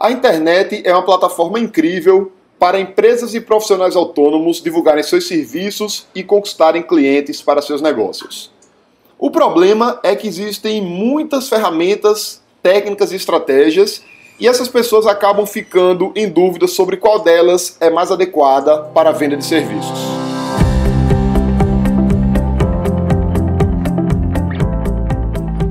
A internet é uma plataforma incrível para empresas e profissionais autônomos divulgarem seus serviços e conquistarem clientes para seus negócios. O problema é que existem muitas ferramentas, técnicas e estratégias e essas pessoas acabam ficando em dúvida sobre qual delas é mais adequada para a venda de serviços.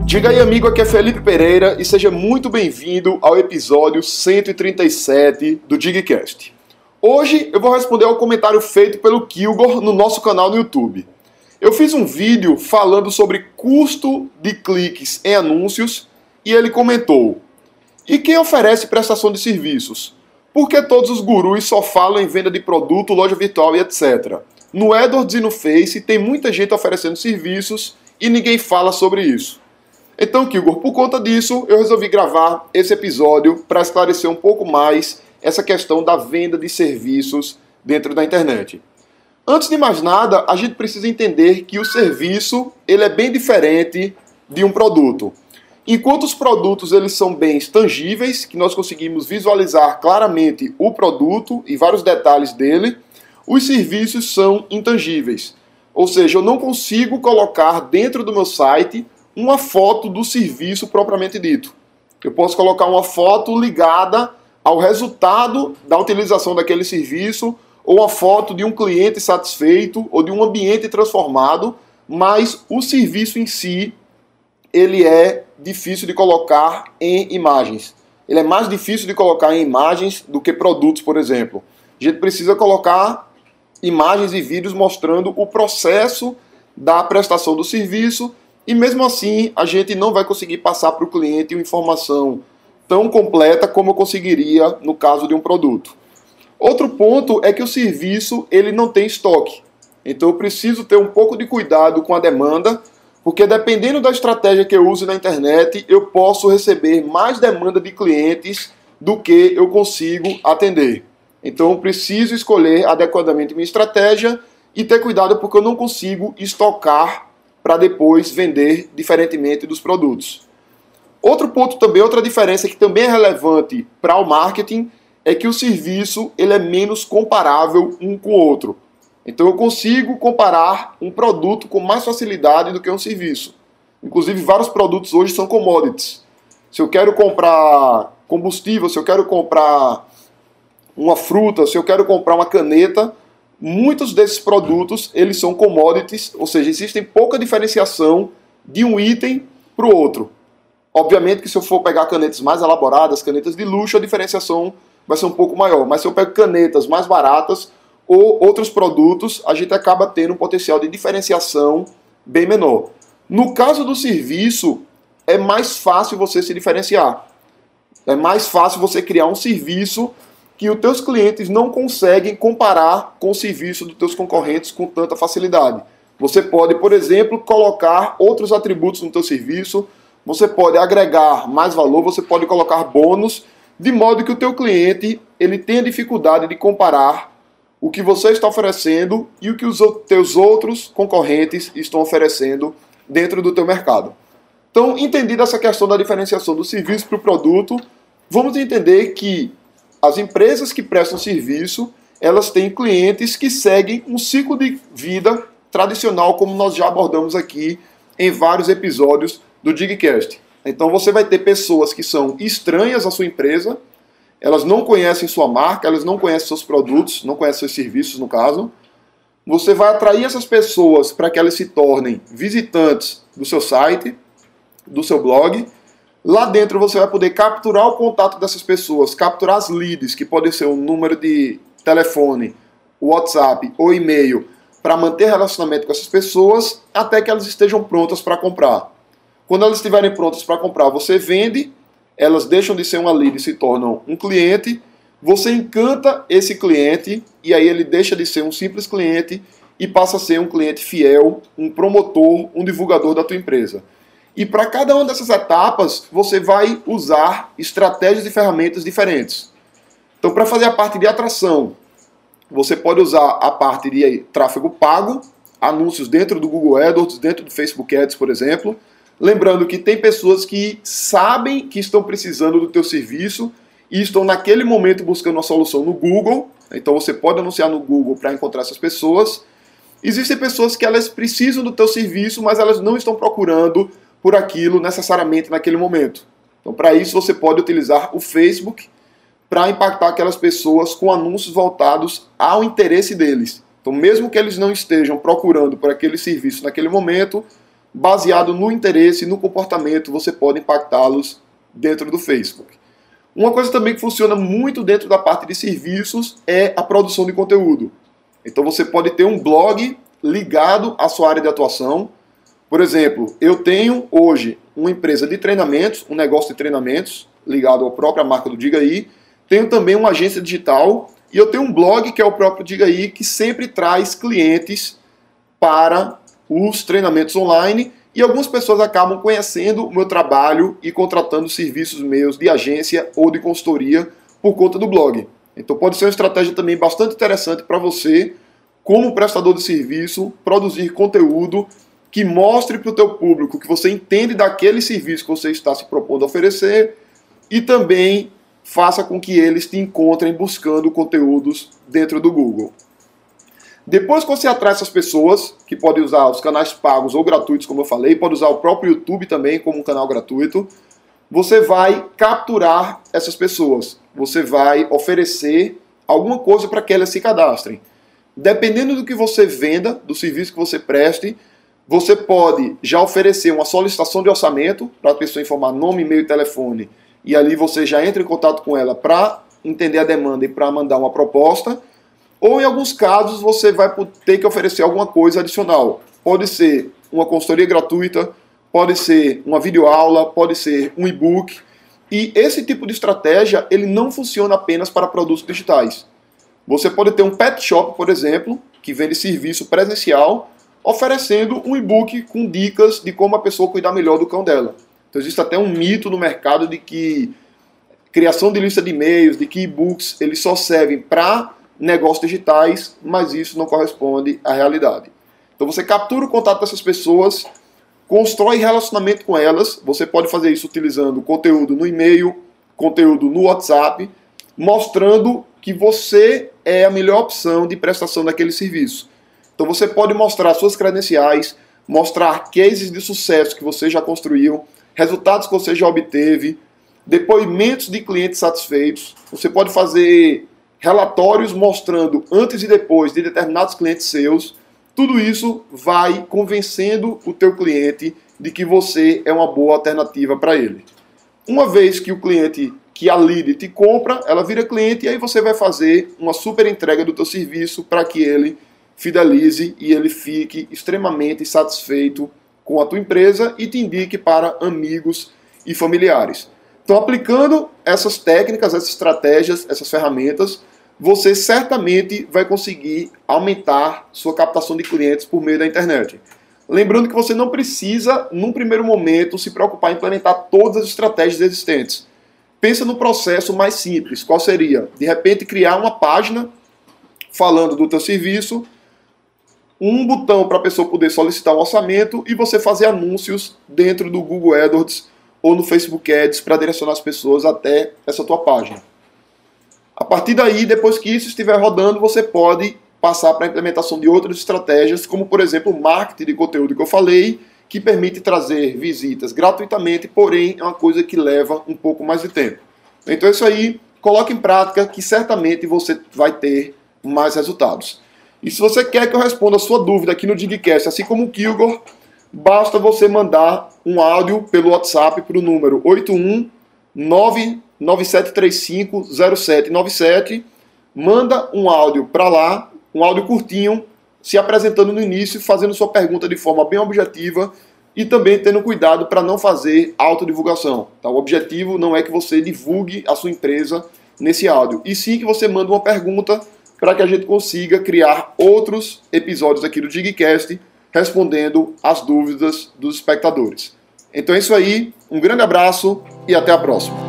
Diga aí, amigo, aqui é Felipe Pereira e seja muito bem-vindo ao episódio 137 do Digcast. Hoje eu vou responder ao comentário feito pelo Kilgore no nosso canal no YouTube. Eu fiz um vídeo falando sobre custo de cliques em anúncios e ele comentou: E quem oferece prestação de serviços? Porque todos os gurus só falam em venda de produto, loja virtual e etc. No AdWords e no Face tem muita gente oferecendo serviços e ninguém fala sobre isso. Então, Kilgore, por conta disso, eu resolvi gravar esse episódio para esclarecer um pouco mais essa questão da venda de serviços dentro da internet. Antes de mais nada, a gente precisa entender que o serviço ele é bem diferente de um produto. Enquanto os produtos eles são bens tangíveis, que nós conseguimos visualizar claramente o produto e vários detalhes dele, os serviços são intangíveis. Ou seja, eu não consigo colocar dentro do meu site uma foto do serviço propriamente dito. Eu posso colocar uma foto ligada ao resultado da utilização daquele serviço ou a foto de um cliente satisfeito ou de um ambiente transformado, mas o serviço em si ele é difícil de colocar em imagens. Ele é mais difícil de colocar em imagens do que produtos, por exemplo. A gente precisa colocar imagens e vídeos mostrando o processo da prestação do serviço e mesmo assim, a gente não vai conseguir passar para o cliente uma informação tão completa como eu conseguiria no caso de um produto. Outro ponto é que o serviço ele não tem estoque. Então eu preciso ter um pouco de cuidado com a demanda, porque dependendo da estratégia que eu use na internet, eu posso receber mais demanda de clientes do que eu consigo atender. Então eu preciso escolher adequadamente minha estratégia e ter cuidado porque eu não consigo estocar para depois vender diferentemente dos produtos. Outro ponto também, outra diferença que também é relevante para o marketing é que o serviço ele é menos comparável um com o outro. Então eu consigo comparar um produto com mais facilidade do que um serviço. Inclusive vários produtos hoje são commodities. Se eu quero comprar combustível, se eu quero comprar uma fruta, se eu quero comprar uma caneta, muitos desses produtos eles são commodities, ou seja, existem pouca diferenciação de um item para o outro. Obviamente que se eu for pegar canetas mais elaboradas, canetas de luxo, a diferenciação vai ser um pouco maior. Mas se eu pego canetas mais baratas ou outros produtos, a gente acaba tendo um potencial de diferenciação bem menor. No caso do serviço, é mais fácil você se diferenciar. É mais fácil você criar um serviço que os teus clientes não conseguem comparar com o serviço dos teus concorrentes com tanta facilidade. Você pode, por exemplo, colocar outros atributos no teu serviço, você pode agregar mais valor, você pode colocar bônus, de modo que o teu cliente ele tenha dificuldade de comparar o que você está oferecendo e o que os teus outros concorrentes estão oferecendo dentro do teu mercado. Então, entendida essa questão da diferenciação do serviço para o produto, vamos entender que as empresas que prestam serviço, elas têm clientes que seguem um ciclo de vida tradicional, como nós já abordamos aqui em vários episódios do Digcast. Então você vai ter pessoas que são estranhas à sua empresa, elas não conhecem sua marca, elas não conhecem seus produtos, não conhecem seus serviços, no caso. Você vai atrair essas pessoas para que elas se tornem visitantes do seu site, do seu blog, Lá dentro você vai poder capturar o contato dessas pessoas, capturar as leads, que podem ser um número de telefone, WhatsApp ou e-mail, para manter relacionamento com essas pessoas até que elas estejam prontas para comprar. Quando elas estiverem prontas para comprar, você vende, elas deixam de ser uma lead e se tornam um cliente, você encanta esse cliente e aí ele deixa de ser um simples cliente e passa a ser um cliente fiel, um promotor, um divulgador da tua empresa. E para cada uma dessas etapas, você vai usar estratégias e ferramentas diferentes. Então, para fazer a parte de atração, você pode usar a parte de tráfego pago, anúncios dentro do Google AdWords, dentro do Facebook Ads, por exemplo. Lembrando que tem pessoas que sabem que estão precisando do teu serviço e estão naquele momento buscando uma solução no Google. Então você pode anunciar no Google para encontrar essas pessoas. Existem pessoas que elas precisam do teu serviço, mas elas não estão procurando por aquilo necessariamente naquele momento. Então, para isso, você pode utilizar o Facebook para impactar aquelas pessoas com anúncios voltados ao interesse deles. Então, mesmo que eles não estejam procurando por aquele serviço naquele momento, baseado no interesse e no comportamento, você pode impactá-los dentro do Facebook. Uma coisa também que funciona muito dentro da parte de serviços é a produção de conteúdo. Então você pode ter um blog ligado à sua área de atuação. Por exemplo, eu tenho hoje uma empresa de treinamentos, um negócio de treinamentos ligado à própria marca do Diga aí. Tenho também uma agência digital e eu tenho um blog que é o próprio Diga aí que sempre traz clientes para os treinamentos online e algumas pessoas acabam conhecendo o meu trabalho e contratando serviços meus de agência ou de consultoria por conta do blog. Então pode ser uma estratégia também bastante interessante para você, como prestador de serviço, produzir conteúdo que mostre para o teu público que você entende daquele serviço que você está se propondo a oferecer e também faça com que eles te encontrem buscando conteúdos dentro do Google. Depois que você atrai essas pessoas, que podem usar os canais pagos ou gratuitos, como eu falei, pode usar o próprio YouTube também como um canal gratuito, você vai capturar essas pessoas. Você vai oferecer alguma coisa para que elas se cadastrem. Dependendo do que você venda, do serviço que você preste, você pode já oferecer uma solicitação de orçamento para a pessoa informar nome, e-mail e telefone, e ali você já entra em contato com ela para entender a demanda e para mandar uma proposta. Ou em alguns casos você vai ter que oferecer alguma coisa adicional. Pode ser uma consultoria gratuita, pode ser uma videoaula, pode ser um e-book. E esse tipo de estratégia ele não funciona apenas para produtos digitais. Você pode ter um pet shop, por exemplo, que vende serviço presencial, oferecendo um e-book com dicas de como a pessoa cuidar melhor do cão dela. Então existe até um mito no mercado de que criação de lista de e-mails, de que e-books eles só servem para negócios digitais, mas isso não corresponde à realidade. Então você captura o contato dessas pessoas, constrói relacionamento com elas. Você pode fazer isso utilizando conteúdo no e-mail, conteúdo no WhatsApp, mostrando que você é a melhor opção de prestação daquele serviço. Então você pode mostrar suas credenciais, mostrar cases de sucesso que você já construiu, resultados que você já obteve, depoimentos de clientes satisfeitos. Você pode fazer relatórios mostrando antes e depois de determinados clientes seus. Tudo isso vai convencendo o teu cliente de que você é uma boa alternativa para ele. Uma vez que o cliente, que a lead te compra, ela vira cliente e aí você vai fazer uma super entrega do teu serviço para que ele fidelize e ele fique extremamente satisfeito com a tua empresa e te indique para amigos e familiares. Então, aplicando essas técnicas, essas estratégias, essas ferramentas, você certamente vai conseguir aumentar sua captação de clientes por meio da internet. Lembrando que você não precisa, num primeiro momento, se preocupar em implementar todas as estratégias existentes. Pensa no processo mais simples. Qual seria? De repente, criar uma página falando do teu serviço, um botão para a pessoa poder solicitar um orçamento e você fazer anúncios dentro do Google AdWords ou no Facebook Ads para direcionar as pessoas até essa tua página. A partir daí, depois que isso estiver rodando, você pode passar para a implementação de outras estratégias, como por exemplo o marketing de conteúdo que eu falei, que permite trazer visitas gratuitamente, porém é uma coisa que leva um pouco mais de tempo. Então é isso aí, coloque em prática que certamente você vai ter mais resultados. E se você quer que eu responda a sua dúvida aqui no Digcast, assim como o Kilgore, basta você mandar um áudio pelo WhatsApp para o número 81997350797. Manda um áudio para lá, um áudio curtinho, se apresentando no início, fazendo sua pergunta de forma bem objetiva e também tendo cuidado para não fazer autodivulgação. Tá? O objetivo não é que você divulgue a sua empresa nesse áudio, e sim que você manda uma pergunta para que a gente consiga criar outros episódios aqui do Digcast respondendo as dúvidas dos espectadores. Então é isso aí, um grande abraço e até a próxima.